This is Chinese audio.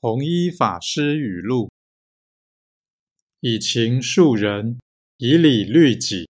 弘一法师语录以情述人，以理律己。